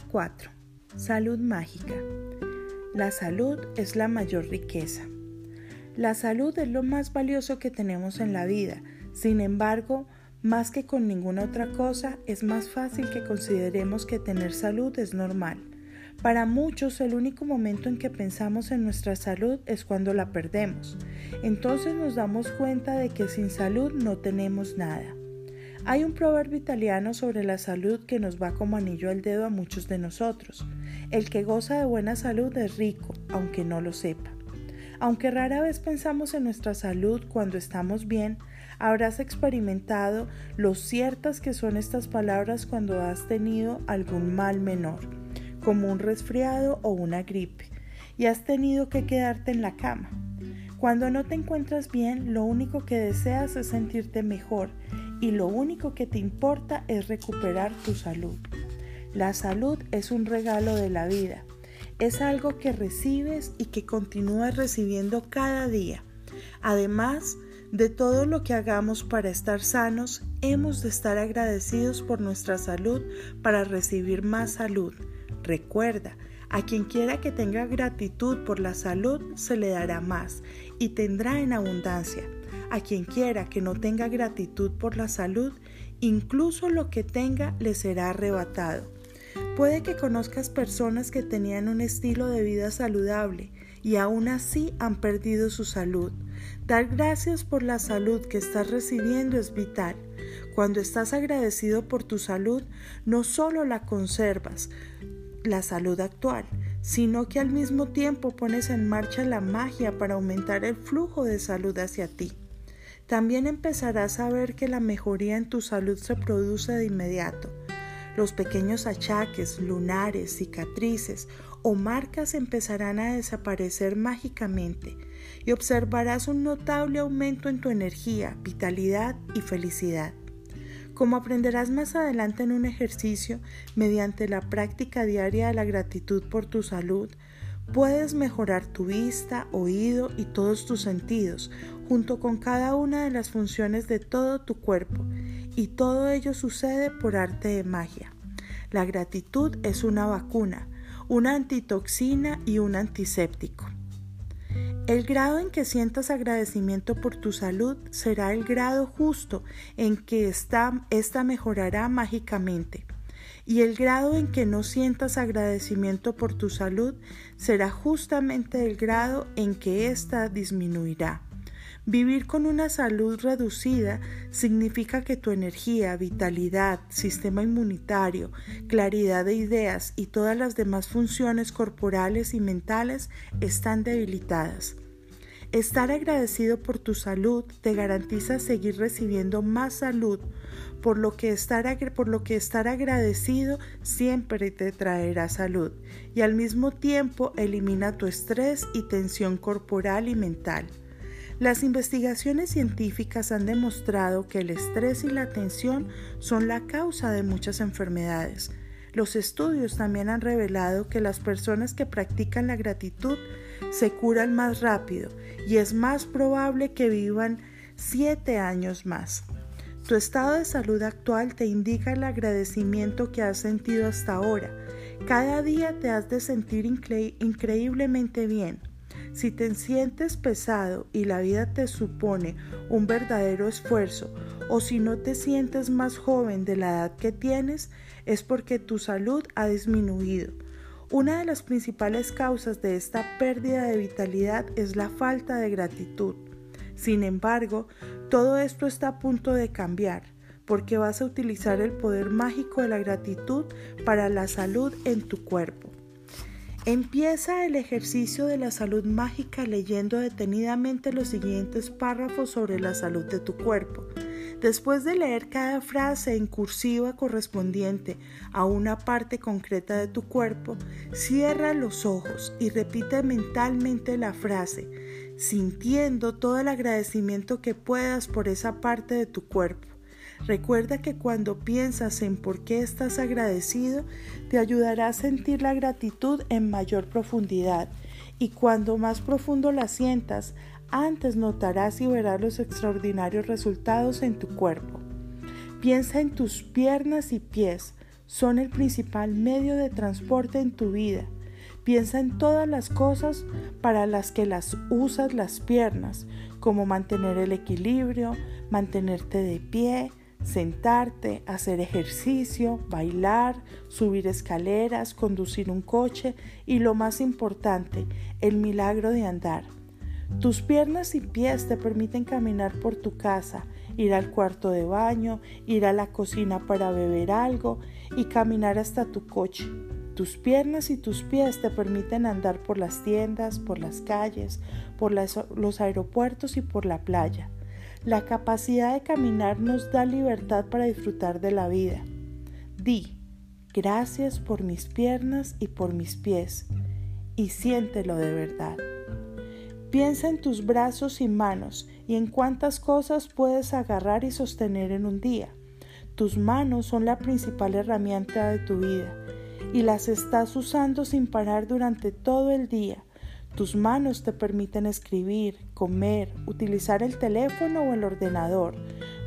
Día 4. Salud mágica. La salud es la mayor riqueza. La salud es lo más valioso que tenemos en la vida. Sin embargo, más que con ninguna otra cosa, es más fácil que consideremos que tener salud es normal. Para muchos el único momento en que pensamos en nuestra salud es cuando la perdemos. Entonces nos damos cuenta de que sin salud no tenemos nada. Hay un proverbio italiano sobre la salud que nos va como anillo al dedo a muchos de nosotros. El que goza de buena salud es rico, aunque no lo sepa. Aunque rara vez pensamos en nuestra salud cuando estamos bien, habrás experimentado lo ciertas que son estas palabras cuando has tenido algún mal menor como un resfriado o una gripe, y has tenido que quedarte en la cama. Cuando no te encuentras bien, lo único que deseas es sentirte mejor y lo único que te importa es recuperar tu salud. La salud es un regalo de la vida. Es algo que recibes y que continúas recibiendo cada día. Además de todo lo que hagamos para estar sanos, hemos de estar agradecidos por nuestra salud para recibir más salud. Recuerda, a quien quiera que tenga gratitud por la salud, se le dará más y tendrá en abundancia. A quien quiera que no tenga gratitud por la salud, incluso lo que tenga le será arrebatado. Puede que conozcas personas que tenían un estilo de vida saludable y aún así han perdido su salud. Dar gracias por la salud que estás recibiendo es vital. Cuando estás agradecido por tu salud, no solo la conservas, la salud actual, sino que al mismo tiempo pones en marcha la magia para aumentar el flujo de salud hacia ti. También empezarás a ver que la mejoría en tu salud se produce de inmediato. Los pequeños achaques, lunares, cicatrices o marcas empezarán a desaparecer mágicamente y observarás un notable aumento en tu energía, vitalidad y felicidad. Como aprenderás más adelante en un ejercicio, mediante la práctica diaria de la gratitud por tu salud, puedes mejorar tu vista, oído y todos tus sentidos, junto con cada una de las funciones de todo tu cuerpo, y todo ello sucede por arte de magia. La gratitud es una vacuna, una antitoxina y un antiséptico. El grado en que sientas agradecimiento por tu salud será el grado justo en que esta, mejorará mágicamente. Y el grado en que no sientas agradecimiento por tu salud será justamente el grado en que ésta disminuirá. Vivir con una salud reducida significa que tu energía, vitalidad, sistema inmunitario, claridad de ideas y todas las demás funciones corporales y mentales están debilitadas. Estar agradecido por tu salud te garantiza seguir recibiendo más salud, por lo que estar, por lo que estar agradecido siempre te traerá salud y al mismo tiempo elimina tu estrés y tensión corporal y mental. Las investigaciones científicas han demostrado que el estrés y la tensión son la causa de muchas enfermedades. Los estudios también han revelado que las personas que practican la gratitud se curan más rápido y es más probable que vivan siete años más. Tu estado de salud actual te indica el agradecimiento que has sentido hasta ahora. Cada día te has de sentir increíblemente bien. Si te sientes pesado y la vida te supone un verdadero esfuerzo, o si no te sientes más joven de la edad que tienes, es porque tu salud ha disminuido. Una de las principales causas de esta pérdida de vitalidad es la falta de gratitud. Sin embargo, todo esto está a punto de cambiar, porque vas a utilizar el poder mágico de la gratitud para la salud en tu cuerpo. Empieza el ejercicio de la salud mágica leyendo detenidamente los siguientes párrafos sobre la salud de tu cuerpo. Después de leer cada frase en cursiva correspondiente a una parte concreta de tu cuerpo, cierra los ojos y repite mentalmente la frase, sintiendo todo el agradecimiento que puedas por esa parte de tu cuerpo. Recuerda que cuando piensas en por qué estás agradecido, te ayudará a sentir la gratitud en mayor profundidad y cuando más profundo la sientas, antes notarás y verás los extraordinarios resultados en tu cuerpo. Piensa en tus piernas y pies, son el principal medio de transporte en tu vida. Piensa en todas las cosas para las que las usas las piernas, como mantener el equilibrio, mantenerte de pie, sentarte, hacer ejercicio, bailar, subir escaleras, conducir un coche y lo más importante, el milagro de andar. Tus piernas y pies te permiten caminar por tu casa, ir al cuarto de baño, ir a la cocina para beber algo y caminar hasta tu coche. Tus piernas y tus pies te permiten andar por las tiendas, por las calles, por los aeropuertos y por la playa. La capacidad de caminar nos da libertad para disfrutar de la vida. Di, gracias por mis piernas y por mis pies, y siéntelo de verdad. Piensa en tus brazos y manos y en cuántas cosas puedes agarrar y sostener en un día. Tus manos son la principal herramienta de tu vida y las estás usando sin parar durante todo el día tus manos te permiten escribir, comer, utilizar el teléfono o el ordenador,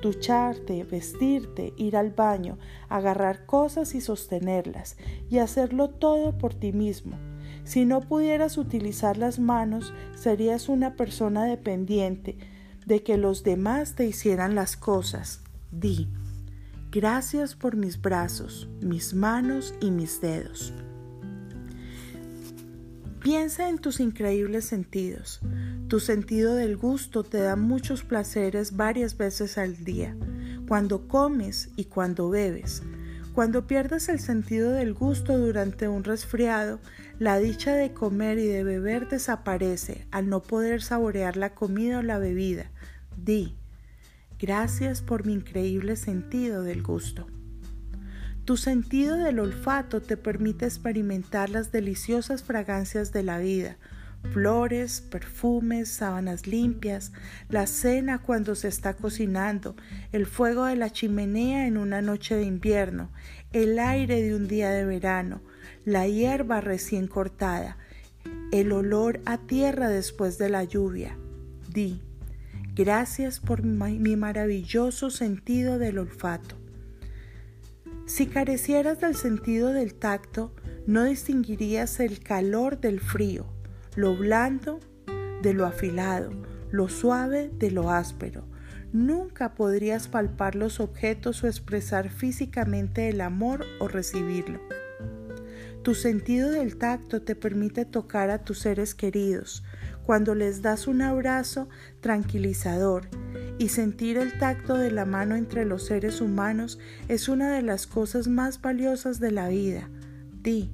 ducharte, vestirte, ir al baño, agarrar cosas y sostenerlas, y hacerlo todo por ti mismo. Si no pudieras utilizar las manos, serías una persona dependiente de que los demás te hicieran las cosas. Di, gracias por mis brazos, mis manos y mis dedos. Piensa en tus increíbles sentidos. Tu sentido del gusto te da muchos placeres varias veces al día, cuando comes y cuando bebes. Cuando pierdes el sentido del gusto durante un resfriado, la dicha de comer y de beber desaparece al no poder saborear la comida o la bebida. Di, gracias por mi increíble sentido del gusto. Tu sentido del olfato te permite experimentar las deliciosas fragancias de la vida, flores, perfumes, sábanas limpias, la cena cuando se está cocinando, el fuego de la chimenea en una noche de invierno, el aire de un día de verano, la hierba recién cortada, el olor a tierra después de la lluvia. Di, gracias por mi maravilloso sentido del olfato. Si carecieras del sentido del tacto, no distinguirías el calor del frío, lo blando de lo afilado, lo suave de lo áspero. Nunca podrías palpar los objetos o expresar físicamente el amor o recibirlo. Tu sentido del tacto te permite tocar a tus seres queridos cuando les das un abrazo tranquilizador y sentir el tacto de la mano entre los seres humanos es una de las cosas más valiosas de la vida. Di,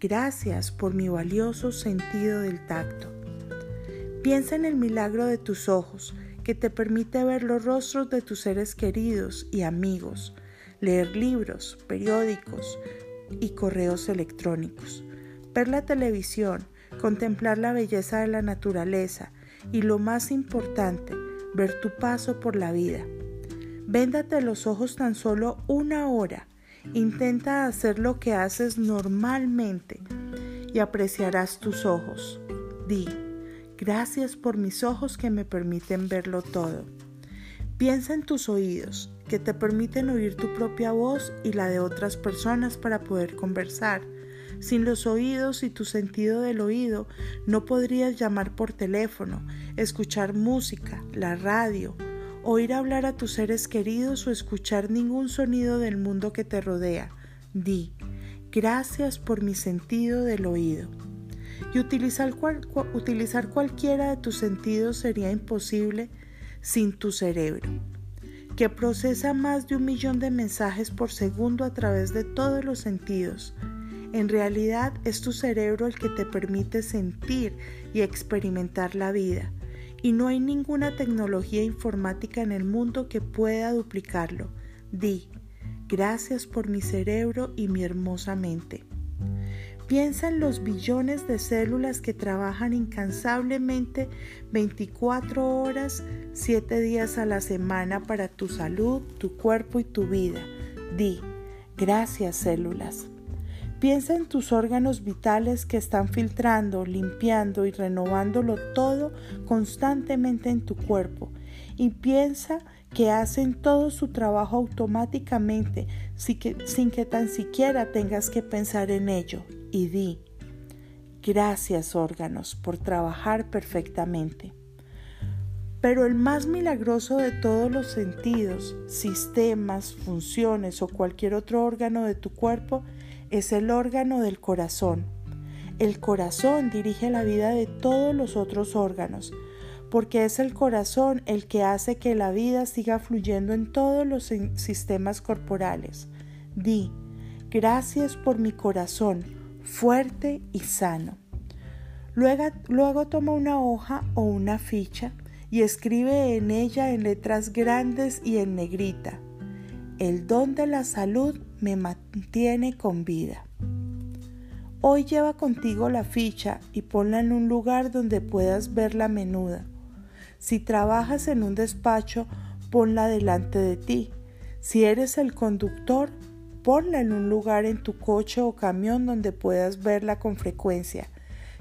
gracias por mi valioso sentido del tacto. Piensa en el milagro de tus ojos, que te permite ver los rostros de tus seres queridos y amigos, leer libros, periódicos y correos electrónicos, ver la televisión, contemplar la belleza de la naturaleza y lo más importante, ver tu paso por la vida. Véndate los ojos tan solo una hora. Intenta hacer lo que haces normalmente y apreciarás tus ojos. Di, gracias por mis ojos que me permiten verlo todo. Piensa en tus oídos, que te permiten oír tu propia voz y la de otras personas para poder conversar. Sin los oídos y tu sentido del oído, no podrías llamar por teléfono, escuchar música, la radio, oír hablar a tus seres queridos o escuchar ningún sonido del mundo que te rodea. Di, gracias por mi sentido del oído. Y utilizar, utilizar cualquiera de tus sentidos sería imposible sin tu cerebro, que procesa más de un millón de mensajes por segundo a través de todos los sentidos en realidad es tu cerebro el que te permite sentir y experimentar la vida, y no hay ninguna tecnología informática en el mundo que pueda duplicarlo. Di, gracias por mi cerebro y mi hermosa mente. Piensa en los billones de células que trabajan incansablemente 24 horas, 7 días a la semana para tu salud, tu cuerpo y tu vida. Di, gracias células. Piensa en tus órganos vitales que están filtrando, limpiando y renovándolo todo constantemente en tu cuerpo. Y piensa que hacen todo su trabajo automáticamente sin que, sin que tan siquiera tengas que pensar en ello. Y di, gracias órganos por trabajar perfectamente. Pero el más milagroso de todos los sentidos, sistemas, funciones o cualquier otro órgano de tu cuerpo es el órgano del corazón. El corazón dirige la vida de todos los otros órganos, porque es el corazón el que hace que la vida siga fluyendo en todos los sistemas corporales. Di, gracias por mi corazón, fuerte y sano. Luego, luego toma una hoja o una ficha y escribe en ella en letras grandes y en negrita. El don de la salud me mantiene con vida. Hoy lleva contigo la ficha y ponla en un lugar donde puedas verla menuda. Si trabajas en un despacho, ponla delante de ti. Si eres el conductor, ponla en un lugar en tu coche o camión donde puedas verla con frecuencia.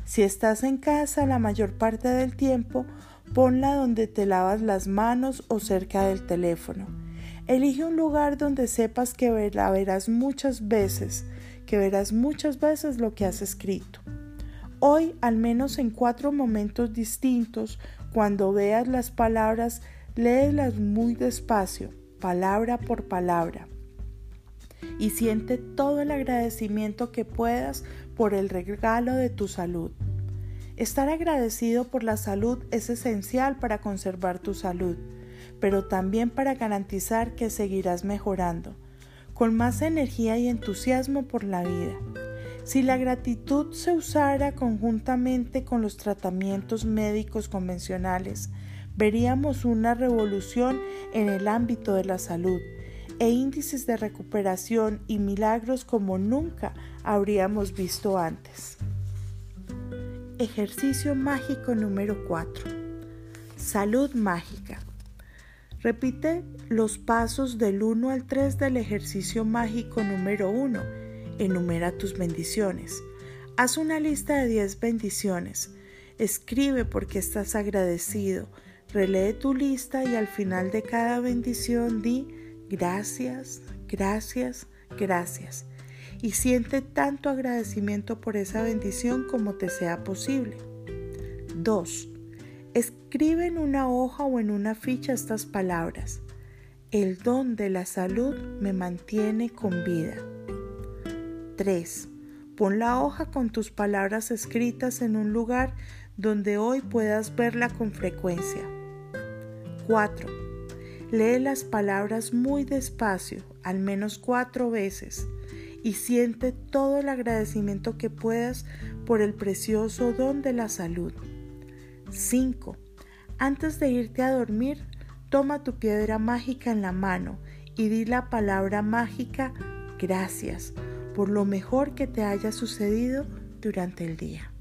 Si estás en casa la mayor parte del tiempo, ponla donde te lavas las manos o cerca del teléfono. Elige un lugar donde sepas que la verás muchas veces, que verás muchas veces lo que has escrito. Hoy, al menos en cuatro momentos distintos, cuando veas las palabras, léelas muy despacio, palabra por palabra, y siente todo el agradecimiento que puedas por el regalo de tu salud. Estar agradecido por la salud es esencial para conservar tu salud pero también para garantizar que seguirás mejorando, con más energía y entusiasmo por la vida. Si la gratitud se usara conjuntamente con los tratamientos médicos convencionales, veríamos una revolución en el ámbito de la salud e índices de recuperación y milagros como nunca habríamos visto antes. Ejercicio mágico número 4. Salud mágica. Repite los pasos del 1 al 3 del ejercicio mágico número 1. Enumera tus bendiciones. Haz una lista de 10 bendiciones. Escribe por qué estás agradecido. Relee tu lista y al final de cada bendición di gracias, gracias, gracias. Y siente tanto agradecimiento por esa bendición como te sea posible. 2. Escribe en una hoja o en una ficha estas palabras. El don de la salud me mantiene con vida. 3. Pon la hoja con tus palabras escritas en un lugar donde hoy puedas verla con frecuencia. 4. Lee las palabras muy despacio, al menos cuatro veces, y siente todo el agradecimiento que puedas por el precioso don de la salud. 5. Antes de irte a dormir, toma tu piedra mágica en la mano y di la palabra mágica gracias por lo mejor que te haya sucedido durante el día.